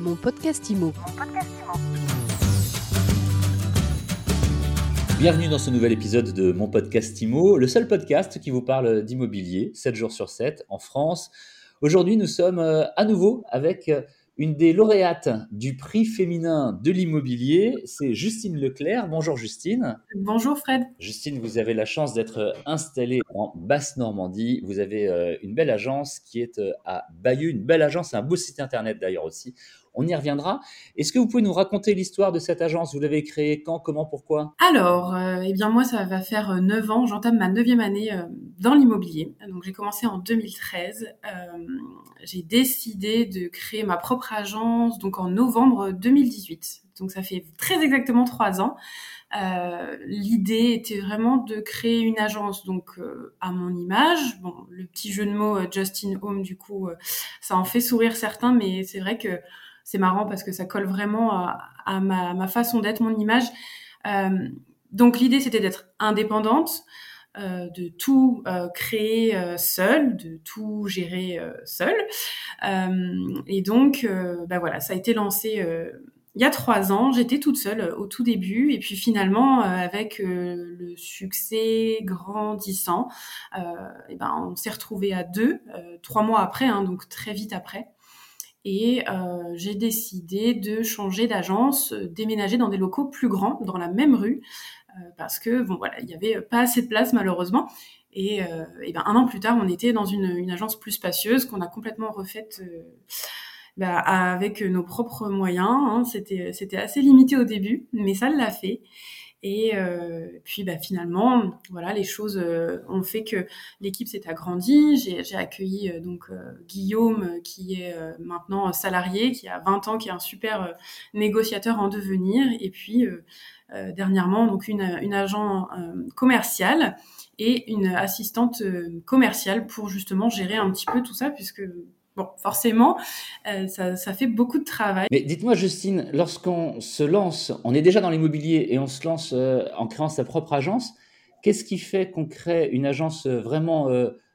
Mon podcast IMO. Bienvenue dans ce nouvel épisode de mon podcast IMO, le seul podcast qui vous parle d'immobilier 7 jours sur 7 en France. Aujourd'hui, nous sommes euh, à nouveau avec euh, une des lauréates du prix féminin de l'immobilier, c'est Justine Leclerc. Bonjour Justine. Bonjour Fred. Justine, vous avez la chance d'être installée en Basse-Normandie. Vous avez euh, une belle agence qui est euh, à Bayeux, une belle agence, un beau site internet d'ailleurs aussi. On y reviendra. Est-ce que vous pouvez nous raconter l'histoire de cette agence? Vous l'avez créée quand, comment, pourquoi? Alors, euh, eh bien moi, ça va faire 9 ans. J'entame ma neuvième année dans l'immobilier. Donc, j'ai commencé en 2013. j'ai décidé de créer ma propre agence donc en novembre 2018. Donc, ça fait très exactement trois ans. Euh, l'idée était vraiment de créer une agence donc euh, à mon image. Bon, le petit jeu de mots euh, Justin Home du coup, ça en fait sourire certains, mais c'est vrai que c'est marrant parce que ça colle vraiment à, ma, façon d'être, mon image. donc l'idée c'était d'être indépendante, de tout créer seul, de tout gérer seul. et donc, bah voilà, ça a été lancé il y a trois ans, j'étais toute seule euh, au tout début, et puis finalement, euh, avec euh, le succès grandissant, et ben, on s'est retrouvé à deux, trois mois après, hein, donc très vite après. Et j'ai décidé de changer d'agence, déménager dans des locaux plus grands, dans la même rue, parce que bon voilà, il n'y avait pas assez de place malheureusement. Et, et ben, un an plus tard, on était dans une, une agence plus spacieuse qu'on a complètement refaite bah, avec nos propres moyens. Hein. C'était, c'était assez limité au début, mais ça l'a fait. Et euh, puis bah, finalement, voilà, les choses euh, ont fait que l'équipe s'est agrandie. J'ai, accueilli euh, donc euh, Guillaume, qui est maintenant salarié, qui a 20 ans, qui est un super négociateur en devenir. Et puis dernièrement, donc une, une agent commerciale et une assistante commerciale pour justement gérer un petit peu tout ça, puisque Bon, forcément, euh, ça, fait beaucoup de travail. Mais dites-moi, Justine, lorsqu'on se lance, on est déjà dans l'immobilier et on se lance euh, en créant sa propre agence, qu'est-ce qui fait qu'on crée une agence euh, vraiment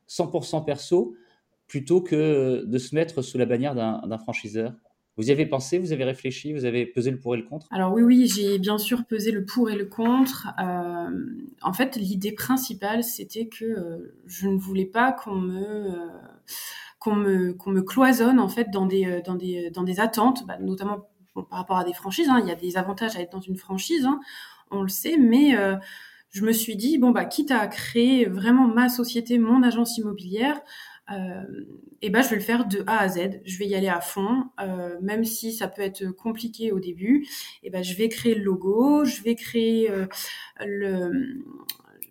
100% perso plutôt que de se mettre sous la bannière d'un franchiseur? Vous y avez pensé, vous avez réfléchi, vous avez pesé le pour et le contre? Alors oui, oui, j'ai bien sûr pesé le pour et le contre. en fait, l'idée principale, c'était que je ne voulais pas qu'on me qu'on me, qu'on me cloisonne en fait dans des, euh, dans des, dans des attentes, bah, notamment par rapport à des franchises. Hein. il y a des avantages à être dans une franchise, hein, on le sait, mais euh, je me suis dit, bon, bah, quitte à créer vraiment ma société, mon agence immobilière, euh, et ben je vais le faire de A à Z. Je vais y aller à fond, euh, même si ça peut être compliqué au début. Et ben je vais créer le logo, je vais créer le,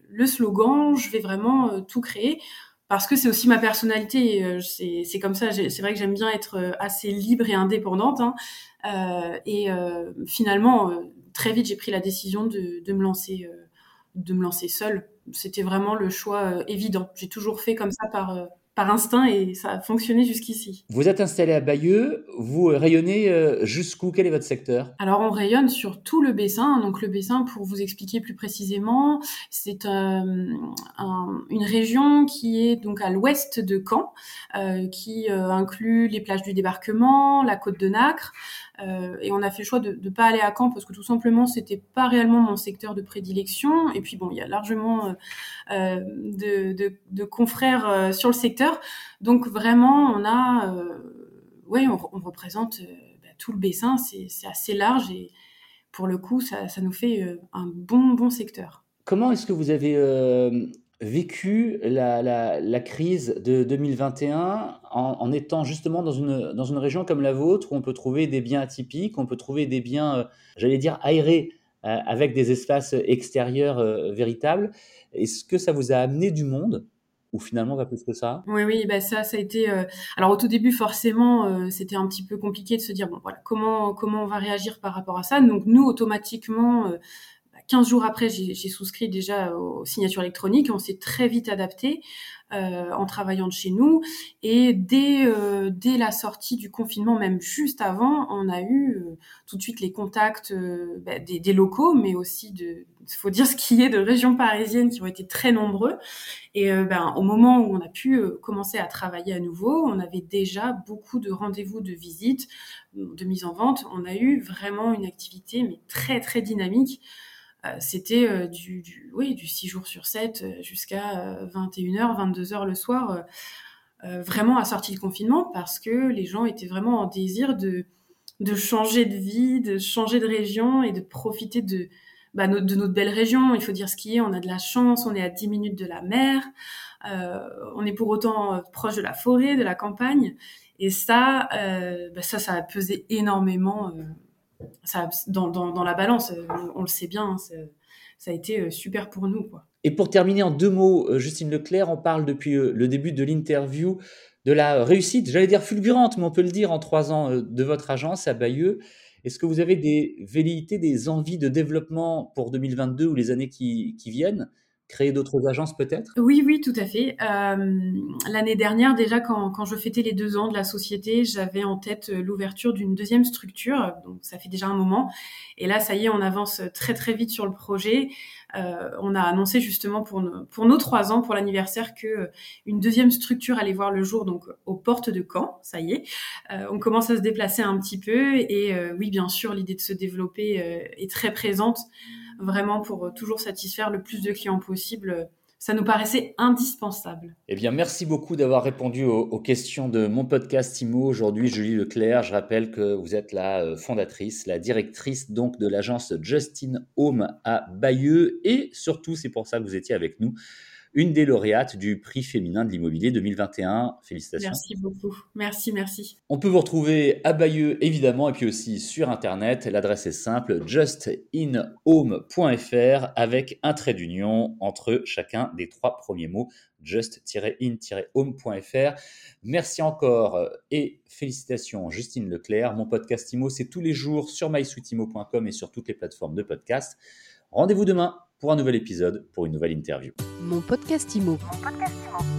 le slogan, je vais vraiment tout créer parce que c'est aussi ma personnalité. Euh, c'est comme ça. C'est vrai que j'aime bien être euh, assez libre et indépendante. Hein. Euh, et euh, finalement, très vite, j'ai pris la décision de, de, me lancer, de me lancer seule. C'était vraiment le choix évident. J'ai toujours fait comme ça par par instinct et ça a fonctionné jusqu'ici. Vous êtes installé à Bayeux, vous rayonnez euh, jusqu'où? Quel est votre secteur? Alors on rayonne sur tout le Bessin. Donc le Bessin, pour vous expliquer plus précisément, c'est euh, une région qui est donc à l'ouest de Caen, euh, qui inclut les plages du débarquement, la côte de Nacre. Et on a fait le choix de ne pas aller à Caen parce que tout simplement c'était pas réellement mon secteur de prédilection. Et puis bon, il y a largement de, de, de confrères sur le secteur donc vraiment, on a, euh, ouais, on, représente euh, bah, tout le Bessin, c'est assez large et pour le coup, ça, nous fait euh, un bon, bon secteur. Comment est-ce que vous avez vécu la, crise de 2021 en, étant justement dans une, dans une région comme la vôtre où on peut trouver des biens atypiques, on peut trouver des biens, j'allais dire, aérés avec des espaces extérieurs véritables Est-ce que ça vous a amené du monde ou finalement pas plus que ça? Oui, oui, bah ça, ça a été. Euh, alors au tout début, forcément, euh, c'était un petit peu compliqué de se dire bon, voilà, comment comment on va réagir par rapport à ça? Donc nous, automatiquement, euh, 15 jours après, j'ai souscrit déjà aux signatures électroniques. On s'est très vite adapté euh, en travaillant de chez nous. Et dès, euh, dès la sortie du confinement, même juste avant, on a eu euh, tout de suite les contacts euh, bah, des, des, locaux, mais aussi de, faut dire ce qui est, de régions parisiennes qui ont été très nombreux. Et ben, au moment où on a pu commencer à travailler à nouveau, on avait déjà beaucoup de rendez-vous de visite, de mise en vente. On a eu vraiment une activité mais très très dynamique. Euh, c'était euh, du, oui, du 6 jours sur 7 euh, jusqu'à 21h, 22h le soir, vraiment à sortie de confinement parce que les gens étaient vraiment en désir de, de changer de vie, de changer de région et de profiter de, bah, de notre belle région. Il faut dire ce qui est, on a de la chance, on est à 10 minutes de la mer, on est pour autant proche de la forêt, de la campagne. Et ça, bah, ça, ça a pesé énormément dans, la balance, euh, on, le sait bien, hein, ça a été euh, super pour nous. Et pour terminer en deux mots, euh, Justine Leclerc, on parle depuis le début de l'interview de la réussite, j'allais dire fulgurante, mais on peut le dire en trois ans de votre agence à Bayeux. Est-ce que vous avez des velléités, des envies de développement pour 2022 ou les années qui viennent? Créer d'autres agences peut-être? Oui, oui, tout à fait. Euh, L'année dernière, déjà, quand, quand, je fêtais les deux ans de la société, j'avais en tête euh, l'ouverture d'une deuxième structure. Donc, ça fait déjà un moment. Et là, ça y est, on avance très, très vite sur le projet. Euh, on a annoncé justement pour nos, pour nos trois ans, pour l'anniversaire, que une deuxième structure allait voir le jour, donc aux portes de Caen. Ça y est, on commence à se déplacer un petit peu. Et oui, bien sûr, l'idée de se développer est très présente vraiment pour euh, toujours satisfaire le plus de clients possible. Ça nous paraissait indispensable. Eh bien, merci beaucoup d'avoir répondu aux, questions de mon podcast IMO. Aujourd'hui, Julie Leclerc, je rappelle que vous êtes la euh, fondatrice, la directrice donc de l'agence Justin Home à Bayeux. Et surtout, c'est pour ça que vous étiez avec nous une des lauréates du prix féminin de l'immobilier 2021. Félicitations. Merci beaucoup. Merci, merci. On peut vous retrouver à Bayeux, évidemment, et puis aussi sur Internet. L'adresse est simple, justinhome.fr, avec un trait d'union entre chacun des trois premiers mots, just-in-home.fr. Merci encore et félicitations Justine Leclerc. Mon podcast IMO, c'est tous les jours sur mysweetimo.com et sur toutes les plateformes de podcast. Rendez-vous demain pour un nouvel épisode, pour une nouvelle interview. Mon podcast Imo. Mon.